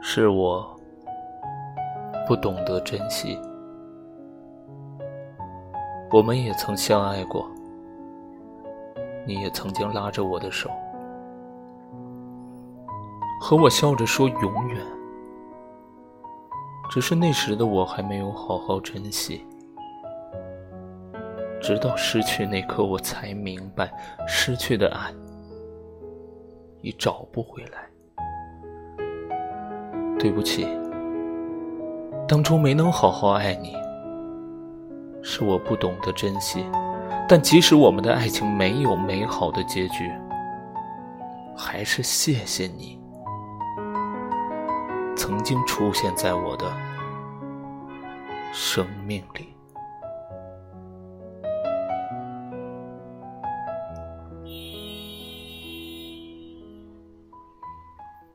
是我不懂得珍惜。我们也曾相爱过，你也曾经拉着我的手，和我笑着说永远。只是那时的我还没有好好珍惜，直到失去那刻，我才明白，失去的爱已找不回来。对不起，当初没能好好爱你，是我不懂得珍惜。但即使我们的爱情没有美好的结局，还是谢谢你曾经出现在我的生命里。